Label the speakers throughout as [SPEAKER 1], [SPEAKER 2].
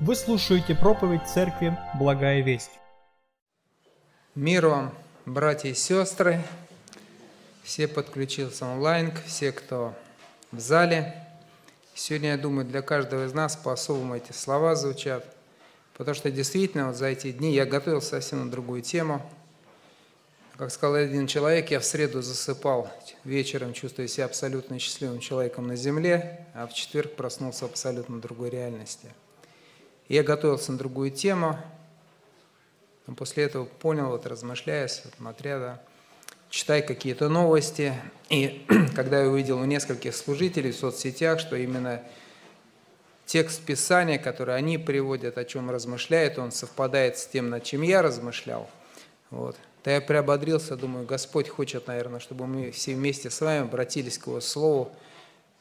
[SPEAKER 1] Вы слушаете проповедь Церкви «Благая весть».
[SPEAKER 2] Мир вам, братья и сестры, все подключился онлайн, все, кто в зале. Сегодня, я думаю, для каждого из нас по-особому эти слова звучат, потому что действительно вот за эти дни я готовился совсем на другую тему. Как сказал один человек, я в среду засыпал вечером, чувствуя себя абсолютно счастливым человеком на земле, а в четверг проснулся абсолютно другой реальности – я готовился на другую тему, но после этого понял, вот размышляя, смотря, да, читая какие-то новости, и когда я увидел у нескольких служителей в соцсетях, что именно текст Писания, который они приводят, о чем размышляют, он совпадает с тем, над чем я размышлял, вот, то я приободрился, думаю, Господь хочет, наверное, чтобы мы все вместе с вами обратились к Его Слову,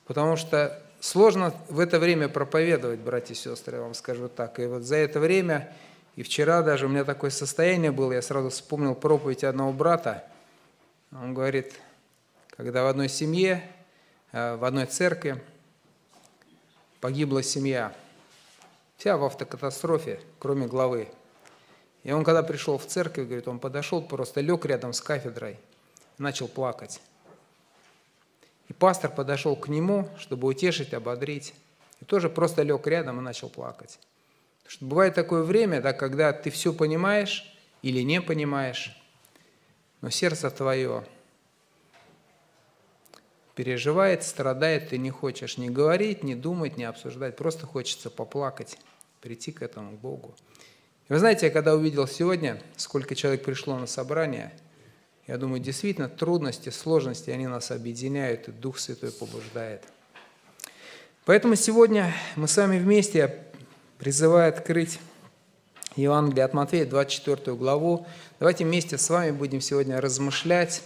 [SPEAKER 2] потому что Сложно в это время проповедовать, братья и сестры, я вам скажу так. И вот за это время, и вчера даже у меня такое состояние было, я сразу вспомнил проповедь одного брата. Он говорит, когда в одной семье, э, в одной церкви погибла семья, вся в автокатастрофе, кроме главы. И он, когда пришел в церковь, говорит, он подошел, просто лег рядом с кафедрой, начал плакать. И пастор подошел к нему, чтобы утешить, ободрить. И тоже просто лег рядом и начал плакать. Потому что бывает такое время, да, когда ты все понимаешь или не понимаешь, но сердце твое переживает, страдает, ты не хочешь ни говорить, ни думать, ни обсуждать, просто хочется поплакать, прийти к этому Богу. И вы знаете, я когда увидел сегодня, сколько человек пришло на собрание – я думаю, действительно, трудности, сложности, они нас объединяют, и Дух Святой побуждает. Поэтому сегодня мы с вами вместе, я призываю открыть Евангелие от Матфея, 24 главу. Давайте вместе с вами будем сегодня размышлять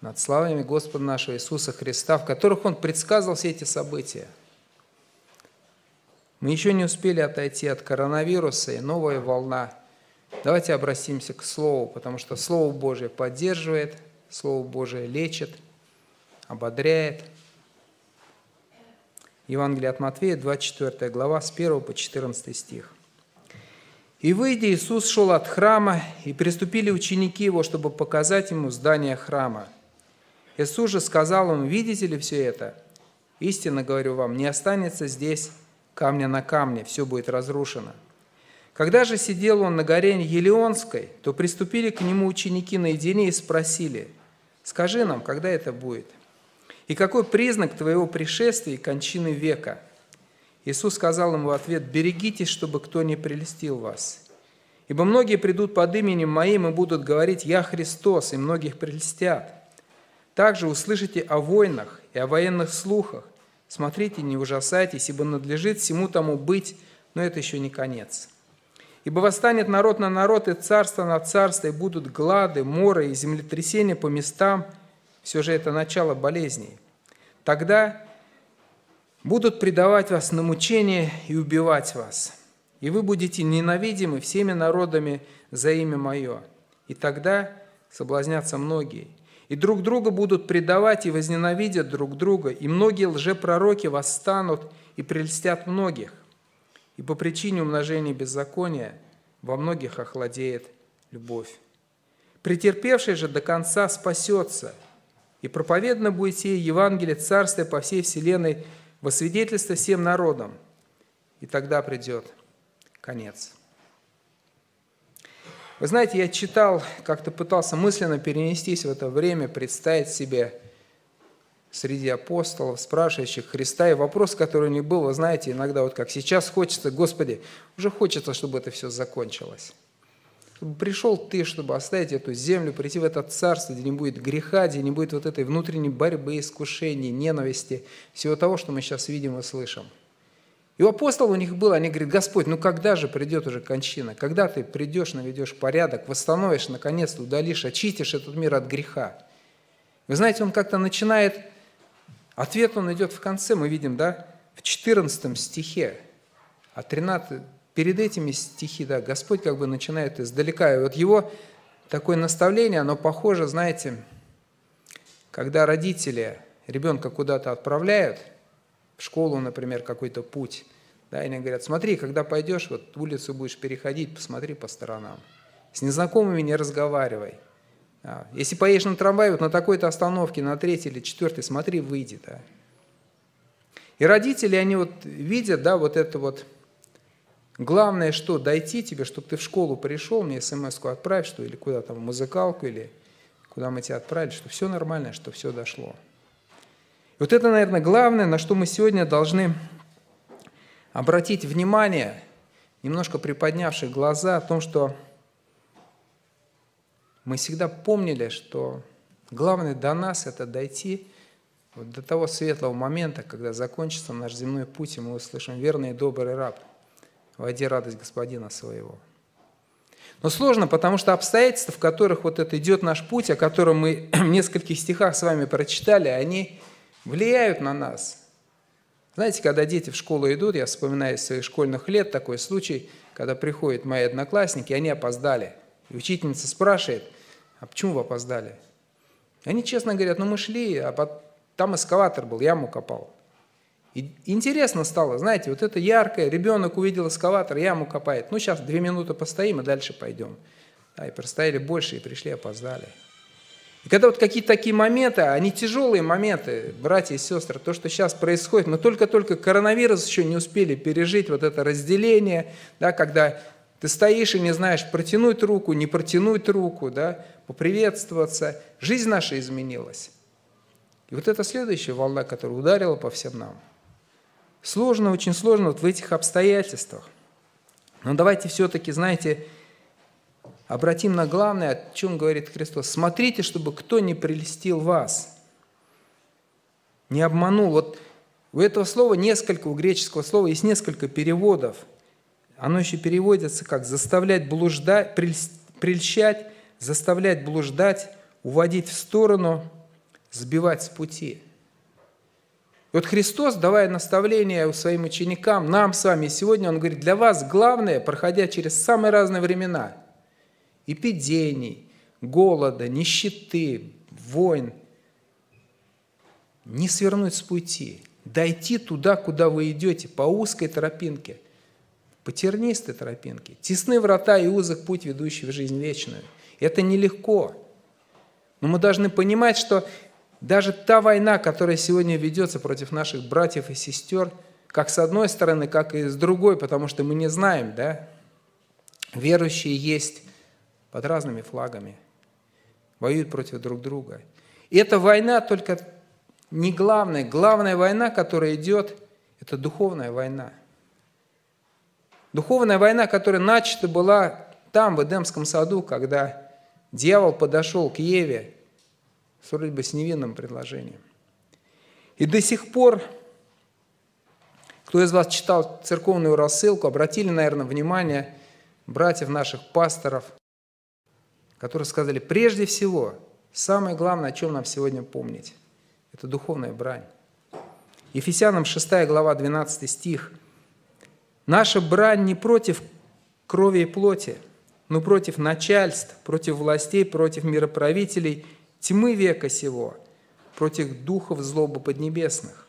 [SPEAKER 2] над словами Господа нашего Иисуса Христа, в которых Он предсказал все эти события. Мы еще не успели отойти от коронавируса, и новая волна Давайте обратимся к Слову, потому что Слово Божие поддерживает, Слово Божие лечит, ободряет. Евангелие от Матфея, 24 глава, с 1 по 14 стих. «И выйдя, Иисус шел от храма, и приступили ученики Его, чтобы показать Ему здание храма. Иисус же сказал им, видите ли все это? Истинно говорю вам, не останется здесь камня на камне, все будет разрушено». Когда же сидел он на горе Елеонской, то приступили к нему ученики наедине и спросили, «Скажи нам, когда это будет? И какой признак твоего пришествия и кончины века?» Иисус сказал им в ответ, «Берегитесь, чтобы кто не прелестил вас. Ибо многие придут под именем Моим и будут говорить, «Я Христос», и многих прелестят. Также услышите о войнах и о военных слухах. Смотрите, не ужасайтесь, ибо надлежит всему тому быть, но это еще не конец. Ибо восстанет народ на народ, и царство на царство, и будут глады, моры и землетрясения по местам. Все же это начало болезней. Тогда будут предавать вас на мучение и убивать вас. И вы будете ненавидимы всеми народами за имя Мое. И тогда соблазнятся многие. И друг друга будут предавать и возненавидят друг друга. И многие лжепророки восстанут и прельстят многих и по причине умножения беззакония во многих охладеет любовь. Претерпевший же до конца спасется, и проповедно будет сие Евангелие Царствия по всей вселенной во свидетельство всем народам, и тогда придет конец. Вы знаете, я читал, как-то пытался мысленно перенестись в это время, представить себе – среди апостолов, спрашивающих Христа. И вопрос, который у них был, вы знаете, иногда вот как сейчас хочется, Господи, уже хочется, чтобы это все закончилось. Чтобы пришел Ты, чтобы оставить эту землю, прийти в это царство, где не будет греха, где не будет вот этой внутренней борьбы, искушений, ненависти, всего того, что мы сейчас видим и слышим. И у апостолов у них было, они говорят, Господь, ну когда же придет уже кончина? Когда ты придешь, наведешь порядок, восстановишь, наконец-то удалишь, очистишь этот мир от греха? Вы знаете, он как-то начинает Ответ он идет в конце, мы видим, да, в 14 стихе, а 13, перед этими стихи, да, Господь как бы начинает издалека. И вот его такое наставление, оно похоже, знаете, когда родители ребенка куда-то отправляют, в школу, например, какой-то путь, Да, и они говорят, смотри, когда пойдешь, вот улицу будешь переходить, посмотри по сторонам. С незнакомыми не разговаривай. Да. Если поедешь на трамвае, вот на такой-то остановке, на третьей или четвертой, смотри, выйди. Да. И родители, они вот видят, да, вот это вот, главное, что дойти тебе, чтобы ты в школу пришел, мне смс-ку отправь, что или куда там, в музыкалку, или куда мы тебя отправили, что все нормально, что все дошло. И вот это, наверное, главное, на что мы сегодня должны обратить внимание, немножко приподнявши глаза, о том, что мы всегда помнили, что главное до нас – это дойти вот до того светлого момента, когда закончится наш земной путь, и мы услышим «Верный и добрый раб, войди радость Господина своего». Но сложно, потому что обстоятельства, в которых вот это идет наш путь, о котором мы в нескольких стихах с вами прочитали, они влияют на нас. Знаете, когда дети в школу идут, я вспоминаю из своих школьных лет такой случай, когда приходят мои одноклассники, они опоздали. И учительница спрашивает, а почему вы опоздали? Они честно говорят, ну мы шли, а там эскаватор был, яму копал. И интересно стало, знаете, вот это яркое, ребенок увидел эскаватор, яму копает. Ну, сейчас две минуты постоим и дальше пойдем. Да, и простояли больше, и пришли, опоздали. И когда вот какие-то такие моменты, они тяжелые моменты, братья и сестры, то, что сейчас происходит, мы только-только коронавирус еще не успели пережить, вот это разделение, да, когда ты стоишь и не знаешь, протянуть руку, не протянуть руку, да, поприветствоваться. Жизнь наша изменилась. И вот это следующая волна, которая ударила по всем нам. Сложно, очень сложно вот в этих обстоятельствах. Но давайте все-таки, знаете, обратим на главное, о чем говорит Христос. Смотрите, чтобы кто не прелестил вас, не обманул. Вот у этого слова несколько, у греческого слова есть несколько переводов. Оно еще переводится как заставлять блуждать, прельщать, заставлять блуждать, уводить в сторону – сбивать с пути. И вот Христос, давая наставление своим ученикам, нам с вами сегодня, Он говорит, для вас главное, проходя через самые разные времена, эпидемий, голода, нищеты, войн, не свернуть с пути, дойти туда, куда вы идете, по узкой тропинке, по тернистой тропинке. Тесны врата и узок путь, ведущий в жизнь вечную. Это нелегко. Но мы должны понимать, что даже та война, которая сегодня ведется против наших братьев и сестер, как с одной стороны, как и с другой, потому что мы не знаем, да, верующие есть под разными флагами, воюют против друг друга. И эта война только не главная. Главная война, которая идет, это духовная война. Духовная война, которая начата была там, в Эдемском саду, когда дьявол подошел к Еве вроде бы с невинным предложением. И до сих пор, кто из вас читал церковную рассылку, обратили, наверное, внимание братьев наших пасторов, которые сказали, прежде всего, самое главное, о чем нам сегодня помнить, это духовная брань. Ефесянам 6 глава 12 стих. «Наша брань не против крови и плоти, но против начальств, против властей, против мироправителей – тьмы века сего, против духов злобы поднебесных.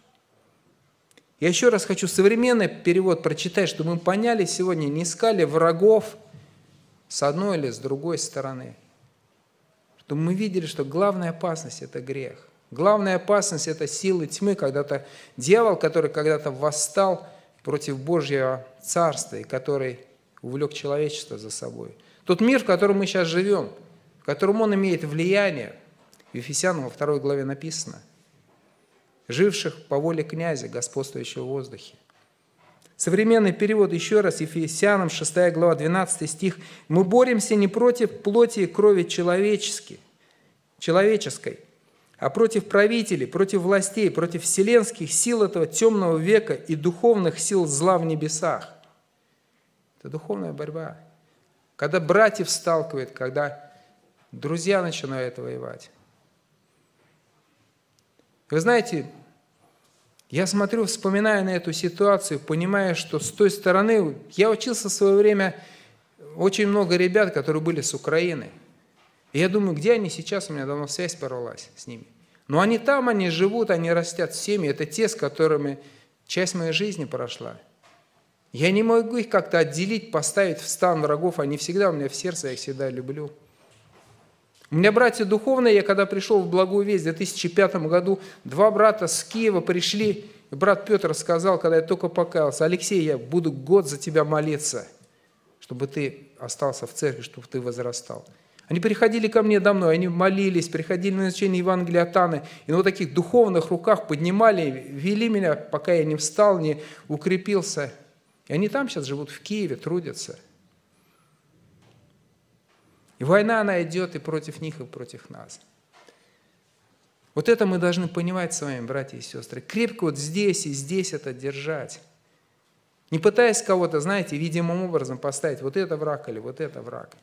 [SPEAKER 2] Я еще раз хочу современный перевод прочитать, чтобы мы поняли сегодня, не искали врагов с одной или с другой стороны. Чтобы мы видели, что главная опасность – это грех. Главная опасность – это силы тьмы, когда-то дьявол, который когда-то восстал против Божьего Царства и который увлек человечество за собой. Тот мир, в котором мы сейчас живем, в котором он имеет влияние, в Ефесянам во второй главе написано, живших по воле князя, господствующего в воздухе. Современный перевод еще раз, Ефесянам 6 глава 12 стих. «Мы боремся не против плоти и крови человеческой, человеческой, а против правителей, против властей, против вселенских сил этого темного века и духовных сил зла в небесах». Это духовная борьба. Когда братьев сталкивает, когда друзья начинают воевать. Вы знаете, я смотрю, вспоминая на эту ситуацию, понимая, что с той стороны, я учился в свое время, очень много ребят, которые были с Украины. И я думаю, где они сейчас, у меня давно связь порвалась с ними. Но они там, они живут, они растят семьи. Это те, с которыми часть моей жизни прошла. Я не могу их как-то отделить, поставить в стан врагов. Они всегда у меня в сердце, я их всегда люблю. У меня братья духовные, я когда пришел в Благую Весть в 2005 году, два брата с Киева пришли, и брат Петр сказал, когда я только покаялся, Алексей, я буду год за тебя молиться, чтобы ты остался в церкви, чтобы ты возрастал. Они приходили ко мне домой, они молились, приходили на изучение Евангелия от Анны, и на вот таких духовных руках поднимали, вели меня, пока я не встал, не укрепился. И они там сейчас живут в Киеве, трудятся. И война, она идет и против них, и против нас. Вот это мы должны понимать с вами, братья и сестры. Крепко вот здесь и здесь это держать. Не пытаясь кого-то, знаете, видимым образом поставить, вот это враг или вот это враг.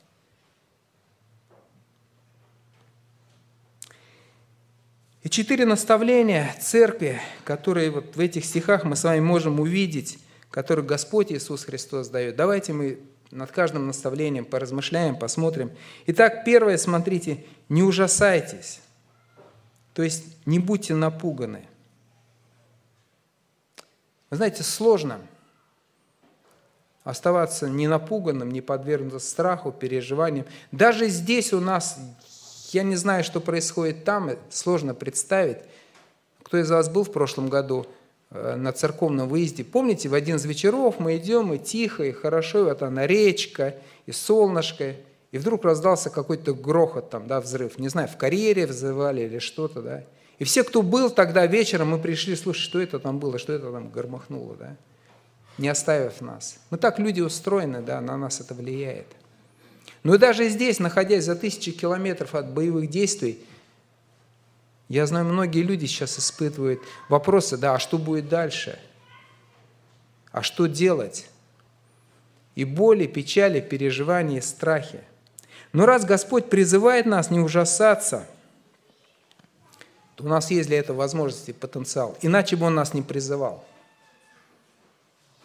[SPEAKER 2] И четыре наставления церкви, которые вот в этих стихах мы с вами можем увидеть, которые Господь Иисус Христос дает. Давайте мы над каждым наставлением поразмышляем, посмотрим. Итак, первое, смотрите, не ужасайтесь, то есть не будьте напуганы. Вы знаете, сложно оставаться не напуганным, не подвергнуться страху, переживаниям. Даже здесь у нас я не знаю, что происходит там, сложно представить. Кто из вас был в прошлом году э, на церковном выезде? Помните, в один из вечеров мы идем, и тихо, и хорошо, и вот она речка, и солнышко, и вдруг раздался какой-то грохот там, да, взрыв. Не знаю, в карьере взывали или что-то, да. И все, кто был тогда вечером, мы пришли слушать, что это там было, что это там громыхнуло, да, не оставив нас. Мы так люди устроены, да, на нас это влияет. Но и даже здесь, находясь за тысячи километров от боевых действий, я знаю, многие люди сейчас испытывают вопросы, да, а что будет дальше? А что делать? И боли, печали, переживания, страхи. Но раз Господь призывает нас не ужасаться, то у нас есть для этого возможности, потенциал. Иначе бы Он нас не призывал.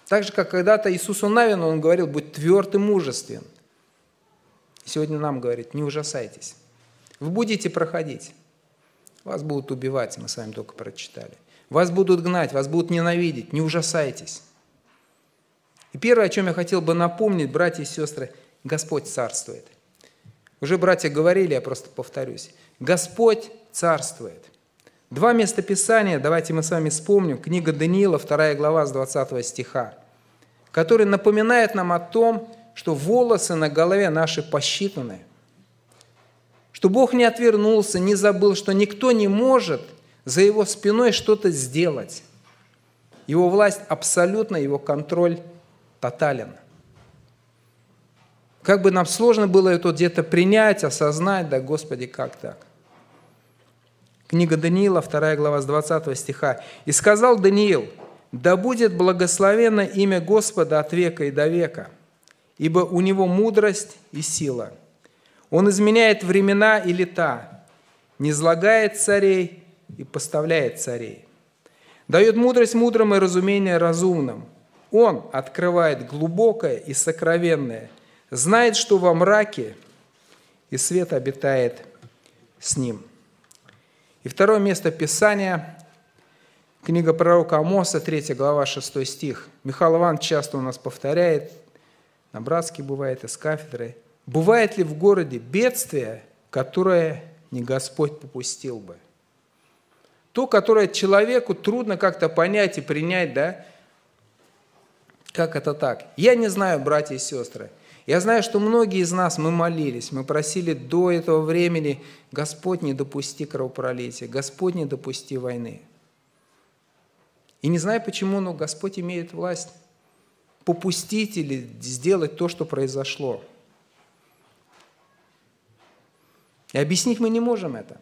[SPEAKER 2] Так же, как когда-то Иисусу Навину Он говорил, будь тверд и мужествен. Сегодня нам говорит, не ужасайтесь. Вы будете проходить. Вас будут убивать, мы с вами только прочитали. Вас будут гнать, вас будут ненавидеть. Не ужасайтесь. И первое, о чем я хотел бы напомнить, братья и сестры, Господь царствует. Уже братья говорили, я просто повторюсь. Господь царствует. Два места Писания, давайте мы с вами вспомним. Книга Даниила, 2 глава с 20 стиха, который напоминает нам о том, что волосы на голове наши посчитаны, что Бог не отвернулся, не забыл, что никто не может за его спиной что-то сделать. Его власть абсолютно, его контроль тотален. Как бы нам сложно было это где-то принять, осознать, да, Господи, как так? Книга Даниила, 2 глава с 20 стиха. «И сказал Даниил, да будет благословенно имя Господа от века и до века, ибо у него мудрость и сила. Он изменяет времена и лета, не злагает царей и поставляет царей. Дает мудрость мудрым и разумение разумным. Он открывает глубокое и сокровенное, знает, что во мраке, и свет обитает с ним. И второе место Писания – книга пророка Амоса, 3 глава, 6 стих. Михаил Иванович часто у нас повторяет – на братске бывает, из кафедры. Бывает ли в городе бедствие, которое не Господь попустил бы? То, которое человеку трудно как-то понять и принять, да? Как это так? Я не знаю, братья и сестры. Я знаю, что многие из нас, мы молились, мы просили до этого времени, Господь, не допусти кровопролития, Господь, не допусти войны. И не знаю почему, но Господь имеет власть попустить или сделать то, что произошло. И объяснить мы не можем это.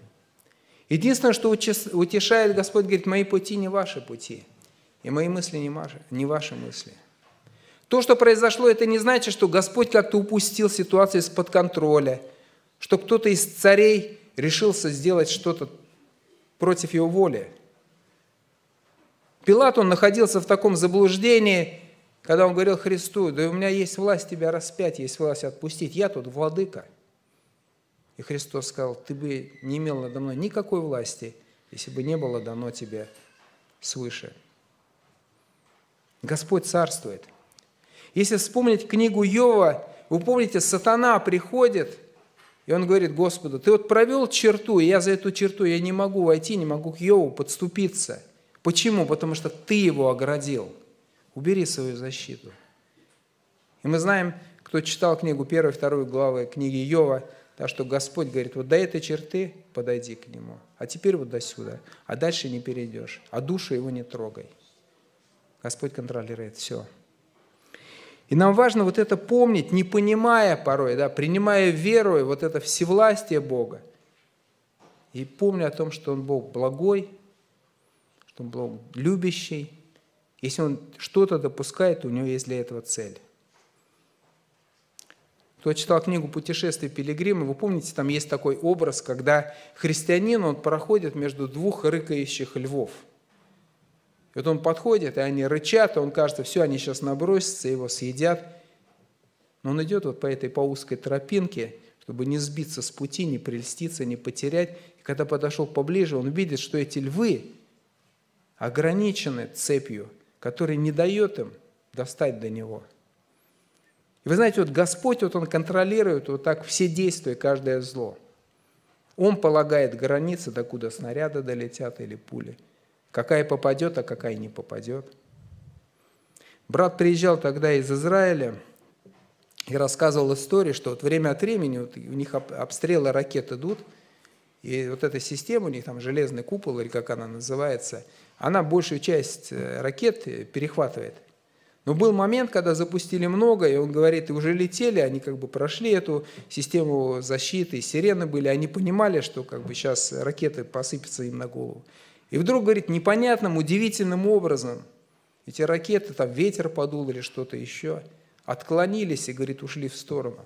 [SPEAKER 2] Единственное, что утешает Господь, говорит, мои пути не ваши пути, и мои мысли не ваши, не ваши мысли. То, что произошло, это не значит, что Господь как-то упустил ситуацию из-под контроля, что кто-то из царей решился сделать что-то против его воли. Пилат, он находился в таком заблуждении, когда он говорил Христу, да у меня есть власть тебя распять, есть власть отпустить, я тут владыка. И Христос сказал, ты бы не имел надо мной никакой власти, если бы не было дано тебе свыше. Господь царствует. Если вспомнить книгу Йова, вы помните, сатана приходит, и он говорит Господу, ты вот провел черту, и я за эту черту, я не могу войти, не могу к Йову подступиться. Почему? Потому что ты его оградил. Убери свою защиту. И мы знаем, кто читал книгу 1 2 главы книги Йова, да, что Господь говорит, вот до этой черты подойди к нему, а теперь вот до сюда, а дальше не перейдешь, а душу его не трогай. Господь контролирует все. И нам важно вот это помнить, не понимая порой, да, принимая веру, вот это всевластие Бога. И помня о том, что Он Бог благой, что Он Бог любящий. Если Он что-то допускает, у Него есть для этого цель. Кто читал книгу «Путешествие пилигрима», вы помните, там есть такой образ, когда христианин, он проходит между двух рыкающих львов – и вот он подходит, и они рычат, и он кажется, все, они сейчас набросятся, его съедят. Но он идет вот по этой по узкой тропинке, чтобы не сбиться с пути, не прельститься, не потерять. И когда подошел поближе, он видит, что эти львы ограничены цепью, которая не дает им достать до него. И вы знаете, вот Господь, вот Он контролирует вот так все действия, каждое зло. Он полагает границы, докуда снаряды долетят или пули – какая попадет, а какая не попадет. Брат приезжал тогда из Израиля и рассказывал историю, что вот время от времени вот у них обстрелы ракет идут, и вот эта система, у них там железный купол, или как она называется, она большую часть э, ракет перехватывает. Но был момент, когда запустили много, и он говорит, и уже летели, они как бы прошли эту систему защиты, сирены были, они понимали, что как бы сейчас ракеты посыпятся им на голову. И вдруг, говорит, непонятным, удивительным образом эти ракеты, там ветер подул или что-то еще, отклонились и, говорит, ушли в сторону.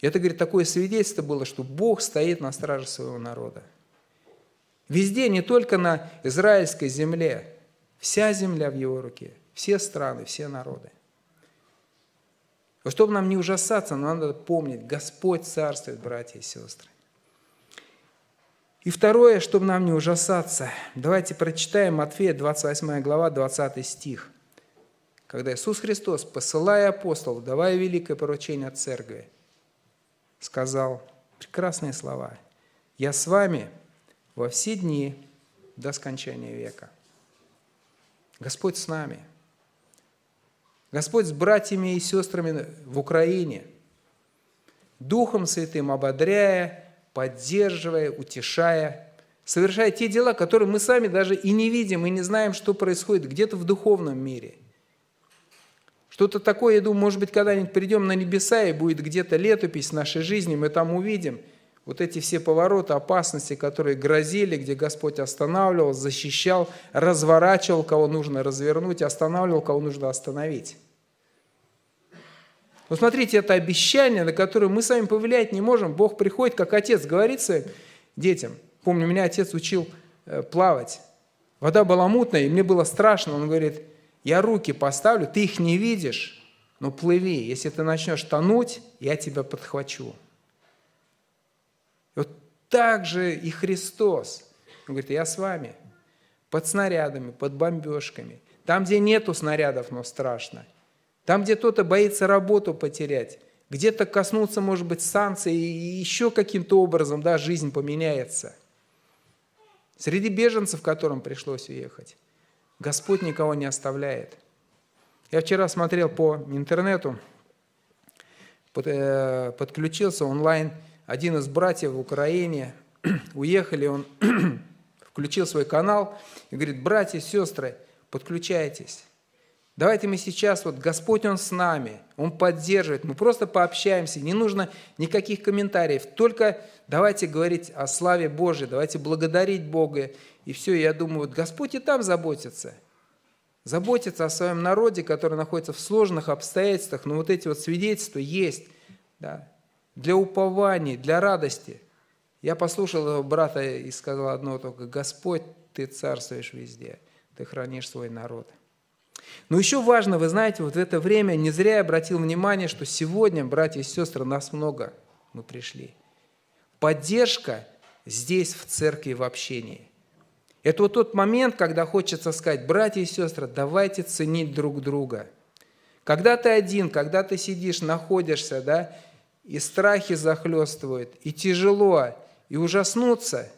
[SPEAKER 2] И это, говорит, такое свидетельство было, что Бог стоит на страже своего народа. Везде, не только на израильской земле, вся земля в его руке, все страны, все народы. чтобы нам не ужасаться, но надо помнить, Господь царствует, братья и сестры. И второе, чтобы нам не ужасаться, давайте прочитаем Матфея 28 глава, 20 стих. Когда Иисус Христос, посылая апостолов, давая великое поручение церкви, сказал прекрасные слова. «Я с вами во все дни до скончания века». Господь с нами. Господь с братьями и сестрами в Украине, Духом Святым ободряя, поддерживая, утешая, совершая те дела, которые мы сами даже и не видим, и не знаем, что происходит где-то в духовном мире. Что-то такое, я думаю, может быть, когда-нибудь придем на небеса, и будет где-то летопись нашей жизни, мы там увидим вот эти все повороты, опасности, которые грозили, где Господь останавливал, защищал, разворачивал, кого нужно развернуть, останавливал, кого нужно остановить. Вот смотрите, это обещание, на которое мы с вами повлиять не можем. Бог приходит, как отец, говорит своим детям. Помню, меня отец учил э, плавать. Вода была мутная, и мне было страшно. Он говорит, я руки поставлю, ты их не видишь, но плыви. Если ты начнешь тонуть, я тебя подхвачу. Так же и Христос. Он говорит, я с вами. Под снарядами, под бомбежками. Там, где нету снарядов, но страшно. Там, где кто-то боится работу потерять, где-то коснуться, может быть, санкций, и еще каким-то образом да, жизнь поменяется. Среди беженцев, которым пришлось уехать, Господь никого не оставляет. Я вчера смотрел по интернету, э, подключился онлайн, один из братьев в Украине, уехали, он включил свой канал и говорит, братья, сестры, подключайтесь. Давайте мы сейчас, вот Господь, Он с нами, Он поддерживает, мы просто пообщаемся, не нужно никаких комментариев, только давайте говорить о славе Божьей, давайте благодарить Бога, и все, я думаю, вот Господь и там заботится, заботится о своем народе, который находится в сложных обстоятельствах, но вот эти вот свидетельства есть, да, для упования, для радости. Я послушал его брата и сказал одно только, Господь, Ты царствуешь везде, Ты хранишь свой народ. Но еще важно, вы знаете, вот в это время не зря я обратил внимание, что сегодня, братья и сестры, нас много, мы пришли. Поддержка здесь, в церкви, в общении. Это вот тот момент, когда хочется сказать, братья и сестры, давайте ценить друг друга. Когда ты один, когда ты сидишь, находишься, да, и страхи захлестывают, и тяжело, и ужаснуться,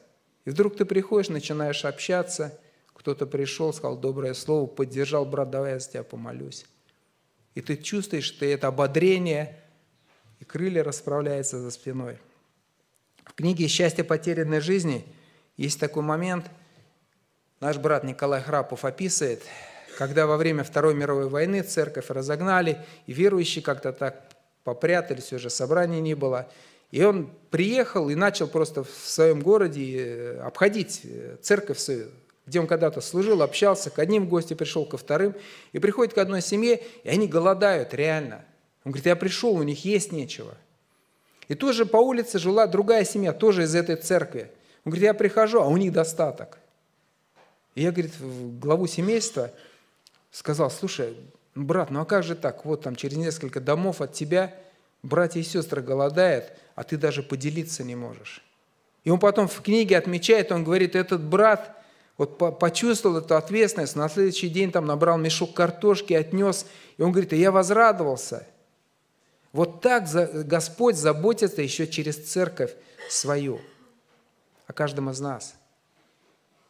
[SPEAKER 2] и вдруг ты приходишь, начинаешь общаться, кто-то пришел, сказал доброе слово, поддержал, брат, давай я за тебя помолюсь. И ты чувствуешь, что это ободрение, и крылья расправляются за спиной. В книге «Счастье потерянной жизни» есть такой момент, наш брат Николай Храпов описывает, когда во время Второй мировой войны церковь разогнали, и верующие как-то так попрятались, уже собрания не было. И он приехал и начал просто в своем городе э, обходить э, церковь свою, где он когда-то служил, общался, к одним гости пришел, ко вторым, и приходит к одной семье, и они голодают реально. Он говорит, я пришел, у них есть нечего. И тоже по улице жила другая семья, тоже из этой церкви. Он говорит, я прихожу, а у них достаток. И я, говорит, в главу семейства сказал, слушай, брат, ну а как же так? Вот там через несколько домов от тебя братья и сестры голодают, а ты даже поделиться не можешь. И он потом в книге отмечает, он говорит, этот брат вот почувствовал эту ответственность, на следующий день там набрал мешок картошки, отнес, и он говорит, я возрадовался. Вот так Господь заботится еще через церковь свою, о каждом из нас.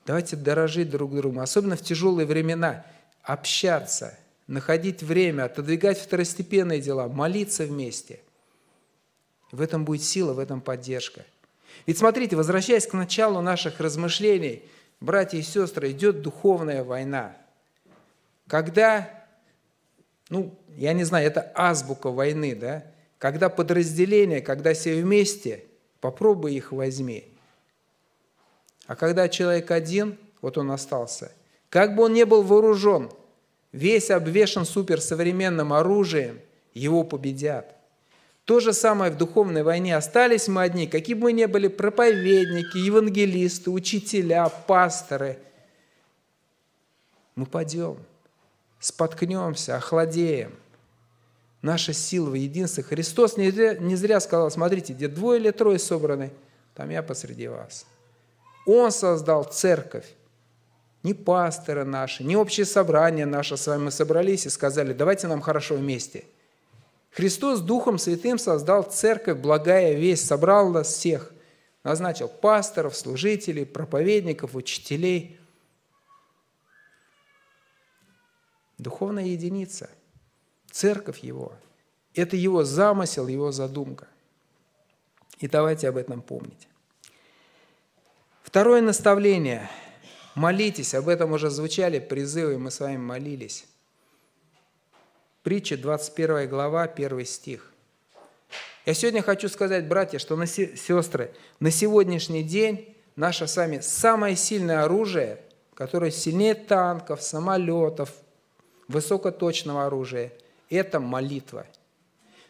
[SPEAKER 2] Давайте дорожить друг другу, особенно в тяжелые времена, общаться – находить время, отодвигать второстепенные дела, молиться вместе. В этом будет сила, в этом поддержка. Ведь смотрите, возвращаясь к началу наших размышлений, братья и сестры, идет духовная война. Когда, ну, я не знаю, это азбука войны, да? Когда подразделения, когда все вместе, попробуй их возьми. А когда человек один, вот он остался, как бы он не был вооружен – весь обвешен суперсовременным оружием, его победят. То же самое в духовной войне. Остались мы одни, какие бы мы ни были проповедники, евангелисты, учителя, пасторы. Мы падем, споткнемся, охладеем. Наша сила в единстве. Христос не зря, не зря сказал, смотрите, где двое или трое собраны, там я посреди вас. Он создал церковь, ни пасторы наши, ни общее собрание наше с вами собрались и сказали, давайте нам хорошо вместе. Христос Духом Святым создал церковь, благая весть, собрал нас всех, назначил пасторов, служителей, проповедников, учителей. Духовная единица, церковь Его – это Его замысел, Его задумка. И давайте об этом помнить. Второе наставление – Молитесь, об этом уже звучали призывы, мы с вами молились. Притча, 21 глава, 1 стих. Я сегодня хочу сказать, братья, что на сестры, на сегодняшний день наше вами самое сильное оружие, которое сильнее танков, самолетов, высокоточного оружия, это молитва.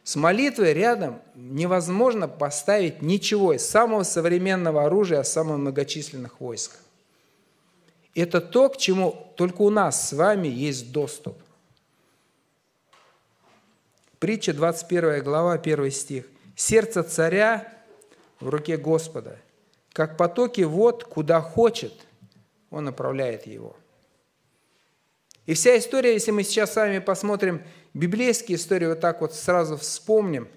[SPEAKER 2] С молитвой рядом невозможно поставить ничего из самого современного оружия, самых многочисленных войск. Это то, к чему только у нас с вами есть доступ. Притча 21 глава, 1 стих. «Сердце царя в руке Господа, как потоки вод, куда хочет, он направляет его». И вся история, если мы сейчас с вами посмотрим библейские истории, вот так вот сразу вспомним,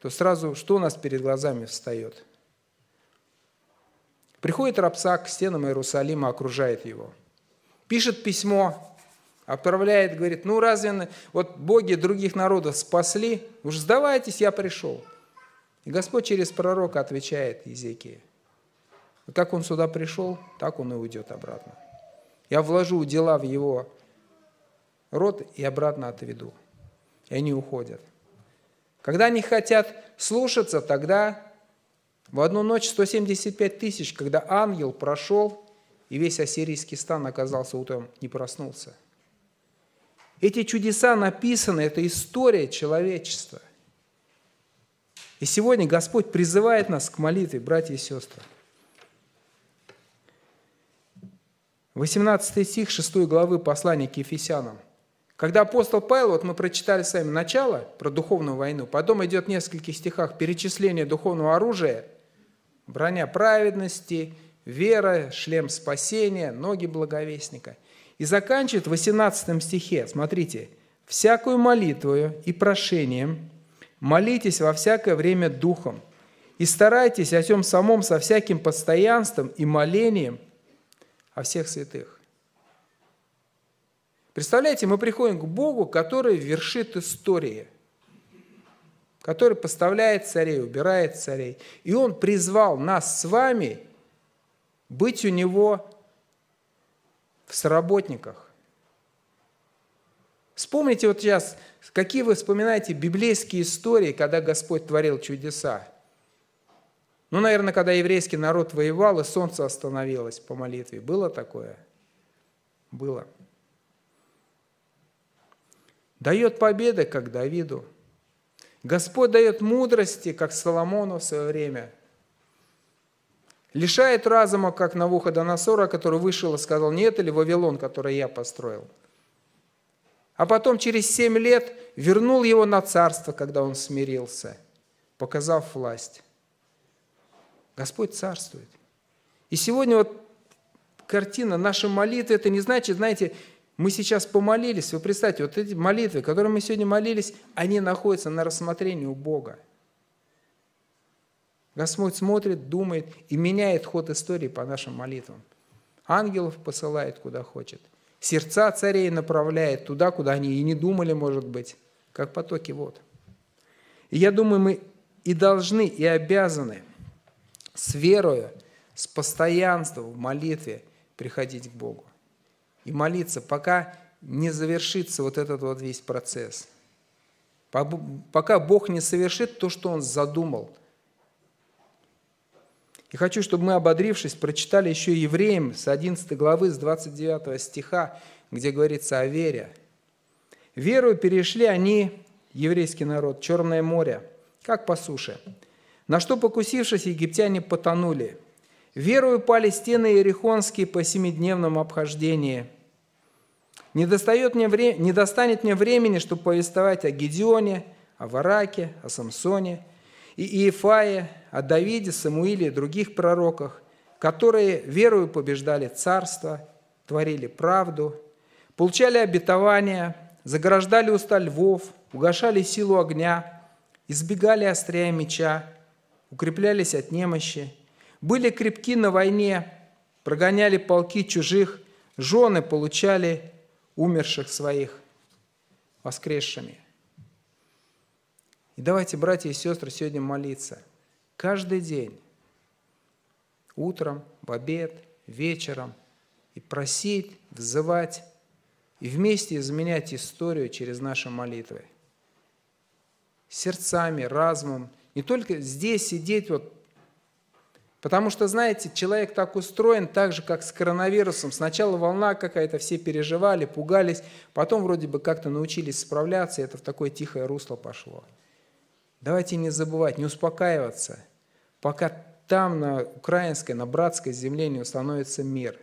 [SPEAKER 2] то сразу что у нас перед глазами встает – Приходит Рапсак к стенам Иерусалима, окружает его. Пишет письмо, отправляет, говорит, ну разве вот боги других народов спасли? Уж сдавайтесь, я пришел. И Господь через пророка отвечает Езекии. Как он сюда пришел, так он и уйдет обратно. Я вложу дела в его рот и обратно отведу. И они уходят. Когда они хотят слушаться, тогда в одну ночь 175 тысяч, когда ангел прошел, и весь ассирийский стан оказался утром, не проснулся. Эти чудеса написаны, это история человечества. И сегодня Господь призывает нас к молитве, братья и сестры. 18 стих 6 главы послания к Ефесянам. Когда апостол Павел, вот мы прочитали с вами начало про духовную войну, потом идет в нескольких стихах перечисление духовного оружия – броня праведности, вера, шлем спасения, ноги благовестника. И заканчивает в 18 стихе, смотрите, «Всякую молитвою и прошением молитесь во всякое время духом, и старайтесь о всем самом со всяким постоянством и молением о всех святых». Представляете, мы приходим к Богу, который вершит истории, который поставляет царей, убирает царей. И Он призвал нас с вами быть у Него в соработниках. Вспомните вот сейчас, какие вы вспоминаете библейские истории, когда Господь творил чудеса. Ну, наверное, когда еврейский народ воевал, и солнце остановилось по молитве. Было такое? Было. Дает победы, как Давиду. Господь дает мудрости, как Соломону в свое время – лишает разума, как Навуходоносора, который вышел и сказал, нет или Вавилон, который я построил. А потом через семь лет вернул его на царство, когда он смирился, показав власть. Господь царствует. И сегодня вот картина нашей молитвы, это не значит, знаете, мы сейчас помолились, вы представьте, вот эти молитвы, которые мы сегодня молились, они находятся на рассмотрении у Бога. Господь смотрит, думает и меняет ход истории по нашим молитвам. Ангелов посылает куда хочет. Сердца царей направляет туда, куда они и не думали, может быть, как потоки вод. И я думаю, мы и должны, и обязаны с верою, с постоянством в молитве приходить к Богу. И молиться, пока не завершится вот этот вот весь процесс. Пока Бог не совершит то, что Он задумал – и хочу, чтобы мы, ободрившись, прочитали еще Евреям с 11 главы, с 29 стиха, где говорится о вере. «Верою перешли они, еврейский народ, Черное море, как по суше, на что, покусившись, египтяне потонули. Верою пали стены Иерихонские по семидневном обхождении. Не, достает мне вре... не достанет мне времени, чтобы повествовать о Гедеоне, о Вараке, о Самсоне – и Иефае, о Давиде, Самуиле и других пророках, которые верою побеждали царство, творили правду, получали обетования, заграждали уста львов, угошали силу огня, избегали острия меча, укреплялись от немощи, были крепки на войне, прогоняли полки чужих, жены получали умерших своих воскресшими. И давайте, братья и сестры, сегодня молиться. Каждый день. Утром, в обед, вечером. И просить, взывать. И вместе изменять историю через наши молитвы. Сердцами, разумом. Не только здесь сидеть вот Потому что, знаете, человек так устроен, так же, как с коронавирусом. Сначала волна какая-то, все переживали, пугались, потом вроде бы как-то научились справляться, и это в такое тихое русло пошло. Давайте не забывать, не успокаиваться, пока там, на украинской, на братской земле не установится мир.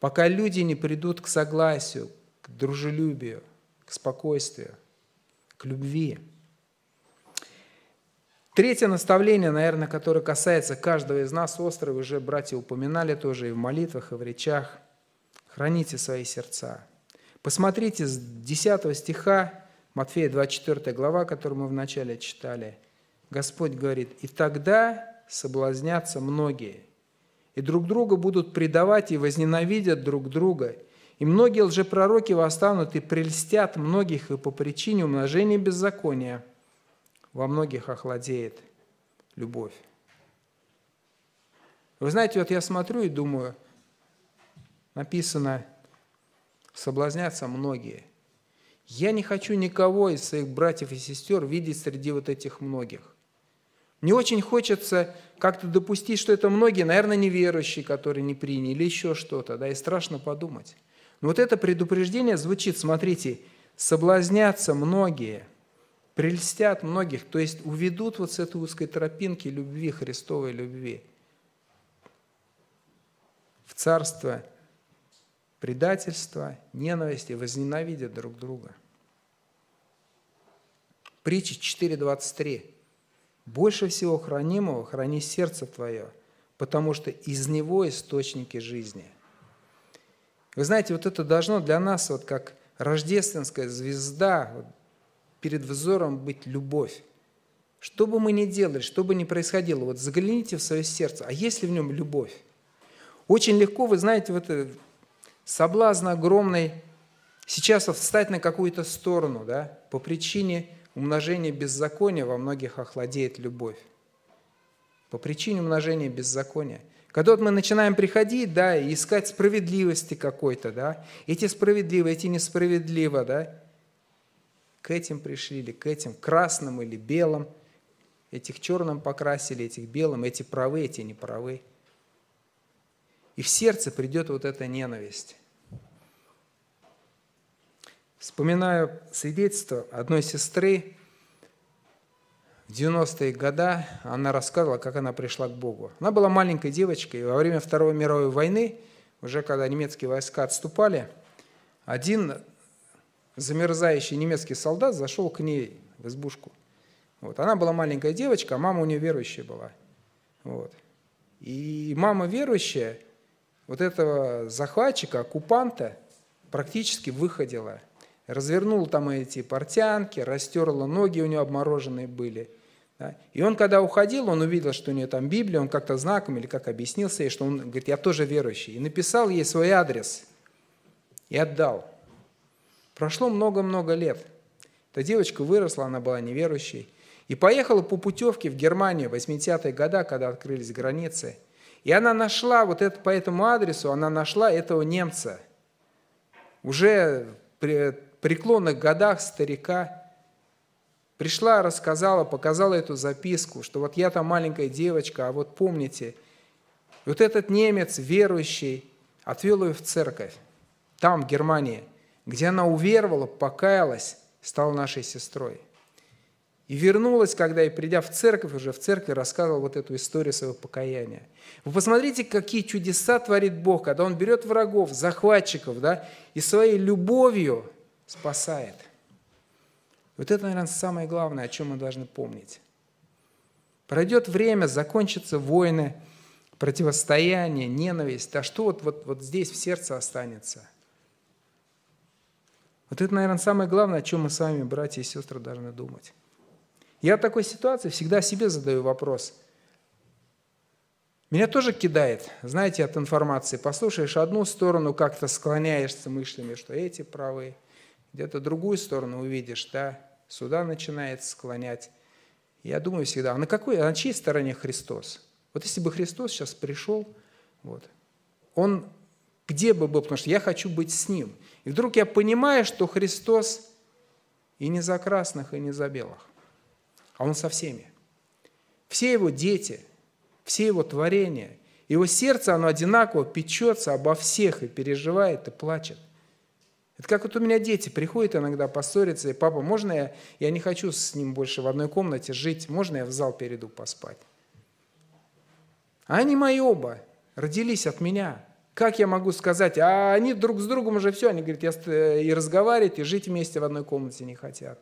[SPEAKER 2] Пока люди не придут к согласию, к дружелюбию, к спокойствию, к любви. Третье наставление, наверное, которое касается каждого из нас, остров, уже братья упоминали тоже и в молитвах, и в речах. Храните свои сердца. Посмотрите с 10 стиха Матфея 24 глава, которую мы вначале читали, Господь говорит, «И тогда соблазнятся многие, и друг друга будут предавать и возненавидят друг друга, и многие лжепророки восстанут и прельстят многих, и по причине умножения беззакония во многих охладеет любовь». Вы знаете, вот я смотрю и думаю, написано, соблазнятся многие – я не хочу никого из своих братьев и сестер видеть среди вот этих многих. Мне очень хочется как-то допустить, что это многие, наверное, неверующие, которые не приняли, еще что-то, да, и страшно подумать. Но вот это предупреждение звучит, смотрите, соблазнятся многие, прельстят многих, то есть уведут вот с этой узкой тропинки любви, Христовой любви в царство предательства, ненависти, возненавидят друг друга. Притча 4.23. «Больше всего хранимого храни сердце твое, потому что из него источники жизни». Вы знаете, вот это должно для нас, вот как рождественская звезда, вот, перед взором быть любовь. Что бы мы ни делали, что бы ни происходило, вот загляните в свое сердце, а есть ли в нем любовь? Очень легко, вы знаете, вот соблазн огромный сейчас встать на какую-то сторону, да, по причине умножения беззакония во многих охладеет любовь. По причине умножения беззакония. Когда вот мы начинаем приходить, да, и искать справедливости какой-то, да, эти справедливо, эти несправедливо, да, к этим пришли, или к этим, красным или белым, этих черным покрасили, этих белым, эти правы, эти неправы. И в сердце придет вот эта ненависть. Вспоминаю свидетельство одной сестры, в 90-е годы она рассказывала, как она пришла к Богу. Она была маленькой девочкой, и во время Второй мировой войны, уже когда немецкие войска отступали, один замерзающий немецкий солдат зашел к ней в избушку. Вот. Она была маленькая девочка, а мама у нее верующая была. Вот. И мама верующая вот этого захватчика, оккупанта, практически выходила – развернул там эти портянки, растерла ноги, у него обмороженные были. Да? И он, когда уходил, он увидел, что у нее там Библия, он как-то знаком или как объяснился ей, что он говорит, я тоже верующий. И написал ей свой адрес и отдал. Прошло много-много лет. Эта девочка выросла, она была неверующей. И поехала по путевке в Германию в 80-е годы, когда открылись границы. И она нашла вот это, по этому адресу, она нашла этого немца. Уже преклонных годах старика, пришла, рассказала, показала эту записку, что вот я там маленькая девочка, а вот помните, вот этот немец, верующий, отвел ее в церковь, там, в Германии, где она уверовала, покаялась, стала нашей сестрой. И вернулась, когда и придя в церковь, уже в церкви рассказывал вот эту историю своего покаяния. Вы посмотрите, какие чудеса творит Бог, когда Он берет врагов, захватчиков, да, и своей любовью спасает. Вот это, наверное, самое главное, о чем мы должны помнить. Пройдет время, закончатся войны, противостояние, ненависть. А что вот, вот, вот здесь в сердце останется? Вот это, наверное, самое главное, о чем мы с вами, братья и сестры, должны думать. Я в такой ситуации всегда себе задаю вопрос. Меня тоже кидает, знаете, от информации. Послушаешь одну сторону, как-то склоняешься мыслями, что эти правы, где-то другую сторону увидишь, да, сюда начинает склонять. Я думаю всегда, а на какой, а на чьей стороне Христос? Вот если бы Христос сейчас пришел, вот, он где бы был, потому что я хочу быть с Ним. И вдруг я понимаю, что Христос и не за красных, и не за белых, а Он со всеми. Все Его дети, все Его творения, Его сердце, оно одинаково печется обо всех и переживает, и плачет – это как вот у меня дети приходят иногда поссориться, и папа, можно я, я не хочу с ним больше в одной комнате жить, можно я в зал перейду поспать? А они мои оба, родились от меня. Как я могу сказать, а они друг с другом уже все, они говорят, я и разговаривать, и жить вместе в одной комнате не хотят.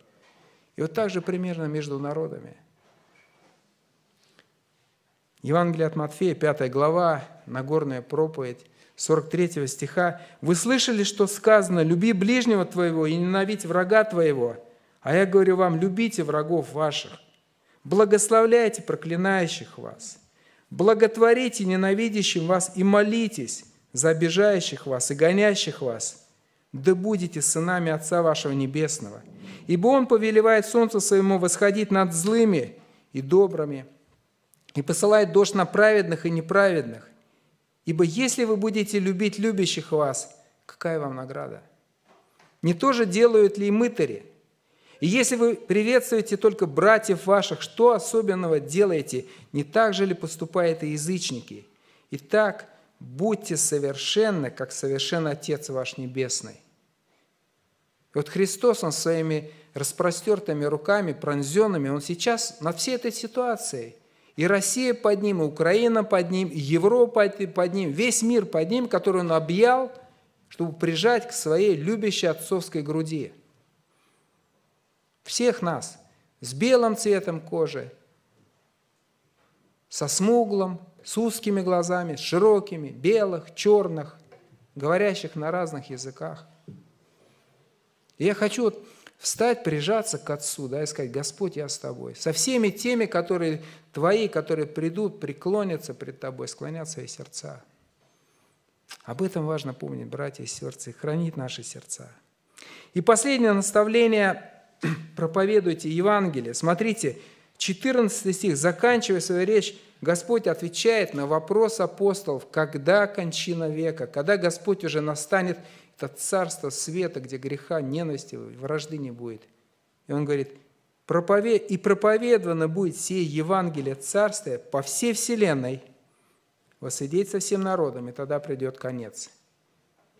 [SPEAKER 2] И вот так же примерно между народами. Евангелие от Матфея, 5 глава, Нагорная проповедь. 43 стиха, «Вы слышали, что сказано, люби ближнего твоего и ненавидь врага твоего, а я говорю вам, любите врагов ваших, благословляйте проклинающих вас, благотворите ненавидящим вас и молитесь за обижающих вас и гонящих вас, да будете сынами Отца вашего Небесного. Ибо Он повелевает солнцу своему восходить над злыми и добрыми, и посылает дождь на праведных и неправедных. Ибо если вы будете любить любящих вас, какая вам награда? Не то же делают ли и мытари? И если вы приветствуете только братьев ваших, что особенного делаете? Не так же ли поступают и язычники? Итак, будьте совершенны, как совершен Отец ваш Небесный. И вот Христос, Он своими распростертыми руками, пронзенными, Он сейчас над всей этой ситуацией и Россия под ним, и Украина под ним, и Европа под ним, весь мир под ним, который он объял, чтобы прижать к своей любящей отцовской груди. Всех нас с белым цветом кожи, со смуглым, с узкими глазами, с широкими, белых, черных, говорящих на разных языках. И я хочу вот встать, прижаться к Отцу, да, и сказать, Господь, я с тобой. Со всеми теми, которые твои, которые придут, преклонятся пред тобой, склонят свои сердца. Об этом важно помнить, братья и сестры, и хранить наши сердца. И последнее наставление – проповедуйте Евангелие. Смотрите, 14 стих, заканчивая свою речь, Господь отвечает на вопрос апостолов, когда кончина века, когда Господь уже настанет, это царство света, где греха, ненависти, вражды не будет. И он говорит, и проповедовано будет сие Евангелие Царствия по всей вселенной, воссидеть со всем народом, и тогда придет конец.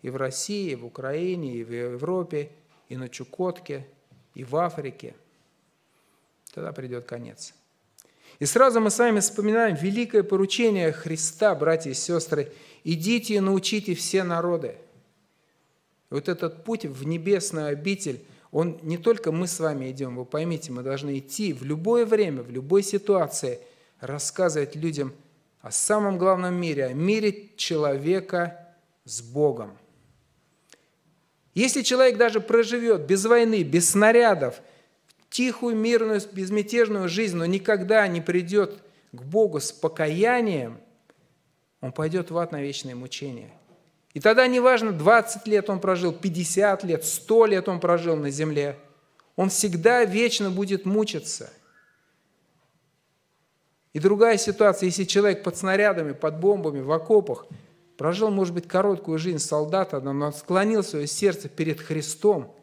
[SPEAKER 2] И в России, и в Украине, и в Европе, и на Чукотке, и в Африке. Тогда придет конец. И сразу мы с вами вспоминаем великое поручение Христа, братья и сестры. «Идите и научите все народы». Вот этот путь в небесную обитель, он не только мы с вами идем, вы поймите, мы должны идти в любое время, в любой ситуации, рассказывать людям о самом главном мире, о мире человека с Богом. Если человек даже проживет без войны, без снарядов – тихую, мирную, безмятежную жизнь, но никогда не придет к Богу с покаянием, он пойдет в ад на вечное мучение. И тогда неважно, 20 лет он прожил, 50 лет, 100 лет он прожил на земле, он всегда вечно будет мучиться. И другая ситуация, если человек под снарядами, под бомбами, в окопах, прожил, может быть, короткую жизнь солдата, но склонил свое сердце перед Христом –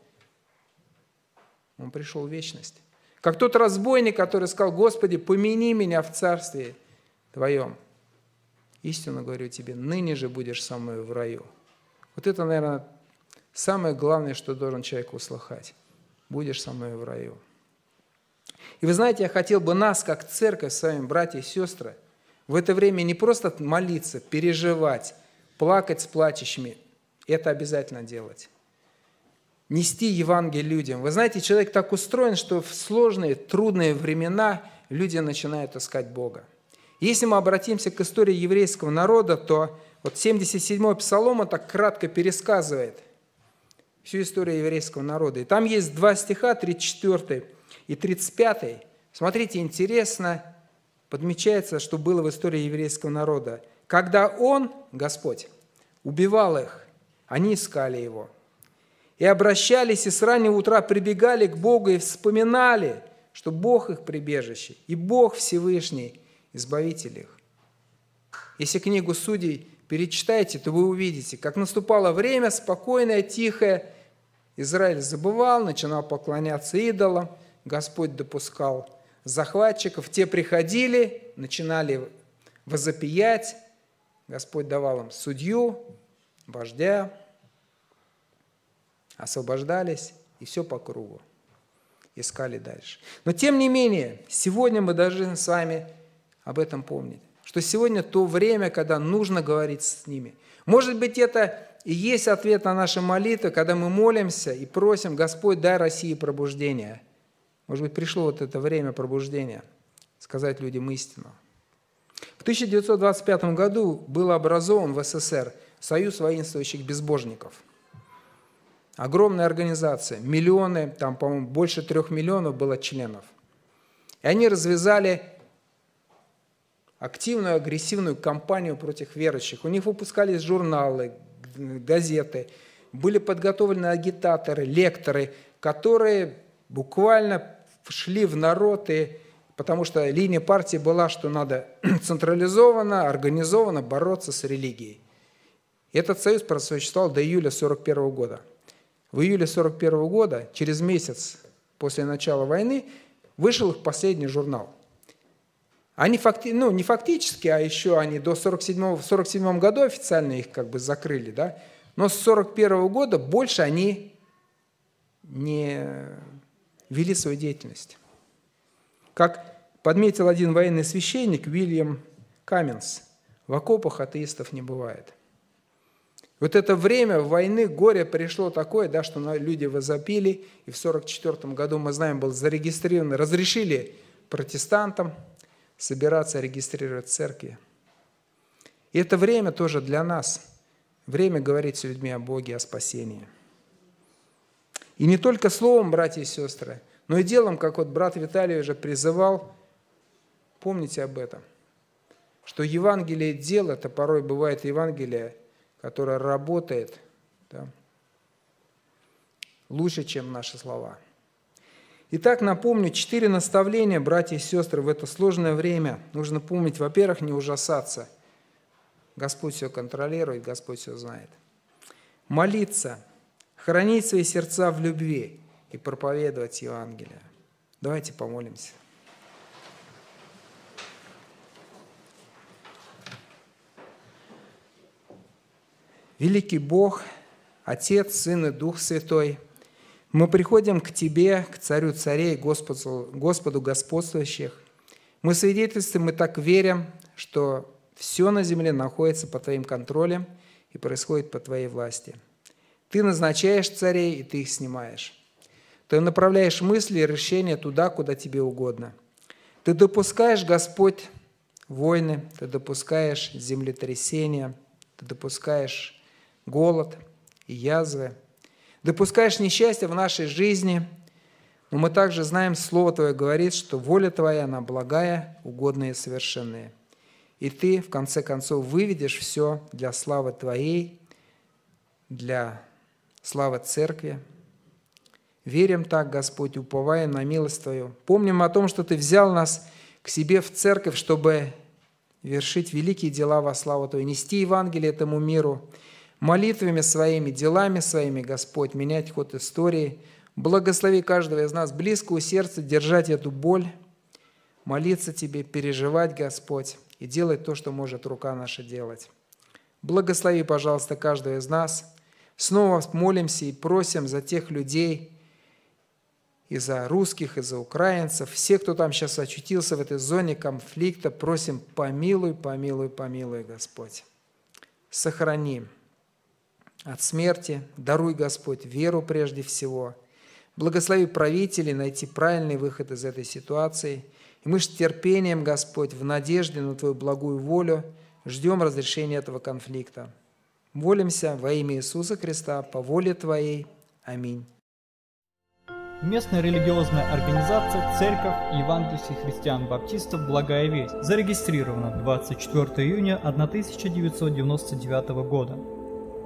[SPEAKER 2] он пришел в вечность. Как тот разбойник, который сказал, Господи, помяни меня в царстве Твоем. Истинно говорю тебе, ныне же будешь со мной в раю. Вот это, наверное, самое главное, что должен человек услыхать. Будешь со мной в раю. И вы знаете, я хотел бы нас, как церковь, с вами, братья и сестры, в это время не просто молиться, переживать, плакать с плачущими. Это обязательно делать нести Евангелие людям. Вы знаете, человек так устроен, что в сложные, трудные времена люди начинают искать Бога. Если мы обратимся к истории еврейского народа, то вот 77-й Псалом так кратко пересказывает всю историю еврейского народа. И там есть два стиха, 34 и 35. Смотрите, интересно подмечается, что было в истории еврейского народа. Когда Он, Господь, убивал их, они искали Его – и обращались, и с раннего утра прибегали к Богу и вспоминали, что Бог их прибежище, и Бог Всевышний, Избавитель их. Если книгу Судей перечитаете, то вы увидите, как наступало время спокойное, тихое, Израиль забывал, начинал поклоняться идолам, Господь допускал захватчиков, те приходили, начинали возопиять, Господь давал им судью, вождя, освобождались, и все по кругу. Искали дальше. Но тем не менее, сегодня мы должны с вами об этом помнить, что сегодня то время, когда нужно говорить с ними. Может быть, это и есть ответ на наши молитвы, когда мы молимся и просим, Господь, дай России пробуждение. Может быть, пришло вот это время пробуждения, сказать людям истину. В 1925 году был образован в СССР Союз воинствующих безбожников – Огромная организация, миллионы, там, по-моему, больше трех миллионов было членов. И они развязали активную, агрессивную кампанию против верующих. У них выпускались журналы, газеты, были подготовлены агитаторы, лекторы, которые буквально шли в народ, и, потому что линия партии была, что надо централизованно, организованно бороться с религией. Этот союз просуществовал до июля 1941 года. В июле 1941 года, через месяц после начала войны, вышел их последний журнал. Они факти, ну, не фактически, а еще они до 47 в 47 году официально их как бы закрыли, да, но с 41 года больше они не вели свою деятельность. Как подметил один военный священник Уильям Каменс, в окопах атеистов не бывает. Вот это время войны, горе пришло такое, да, что люди возопили, и в 1944 году, мы знаем, был зарегистрирован, разрешили протестантам собираться, регистрировать церкви. И это время тоже для нас. Время говорить с людьми о Боге, о спасении. И не только словом, братья и сестры, но и делом, как вот брат Виталий уже призывал, помните об этом, что Евангелие дел, это порой бывает Евангелие, которое работает да, лучше, чем наши слова. Итак, напомню, четыре наставления, братья и сестры, в это сложное время. Нужно помнить, во-первых, не ужасаться. Господь все контролирует, Господь все знает. Молиться, хранить свои сердца в любви и проповедовать Евангелие. Давайте помолимся. Великий Бог, Отец, Сын и Дух Святой, мы приходим к Тебе, к Царю Царей, Господу, Господу господствующих. Мы свидетельствуем, мы так верим, что все на земле находится под Твоим контролем и происходит по Твоей власти. Ты назначаешь царей, и Ты их снимаешь. Ты направляешь мысли и решения туда, куда Тебе угодно. Ты допускаешь, Господь, войны, Ты допускаешь землетрясения, Ты допускаешь голод и язвы, допускаешь несчастье в нашей жизни, но мы также знаем, Слово Твое говорит, что воля Твоя, она благая, угодная и совершенная. И Ты, в конце концов, выведешь все для славы Твоей, для славы Церкви. Верим так, Господь, уповаем на милость Твою. Помним о том, что Ты взял нас к себе в церковь, чтобы вершить великие дела во славу Твою, нести Евангелие этому миру, молитвами своими, делами своими, Господь, менять ход истории. Благослови каждого из нас близко у сердца держать эту боль, молиться Тебе, переживать, Господь, и делать то, что может рука наша делать. Благослови, пожалуйста, каждого из нас. Снова молимся и просим за тех людей, и за русских, и за украинцев, все, кто там сейчас очутился в этой зоне конфликта, просим, помилуй, помилуй, помилуй, Господь. Сохрани от смерти. Даруй, Господь, веру прежде всего. Благослови правителей найти правильный выход из этой ситуации. И мы с терпением, Господь, в надежде на Твою благую волю ждем разрешения этого конфликта. Молимся во имя Иисуса Христа, по воле Твоей. Аминь.
[SPEAKER 1] Местная религиозная организация Церковь Евангельских христиан-баптистов «Благая весть» зарегистрирована 24 июня 1999 года.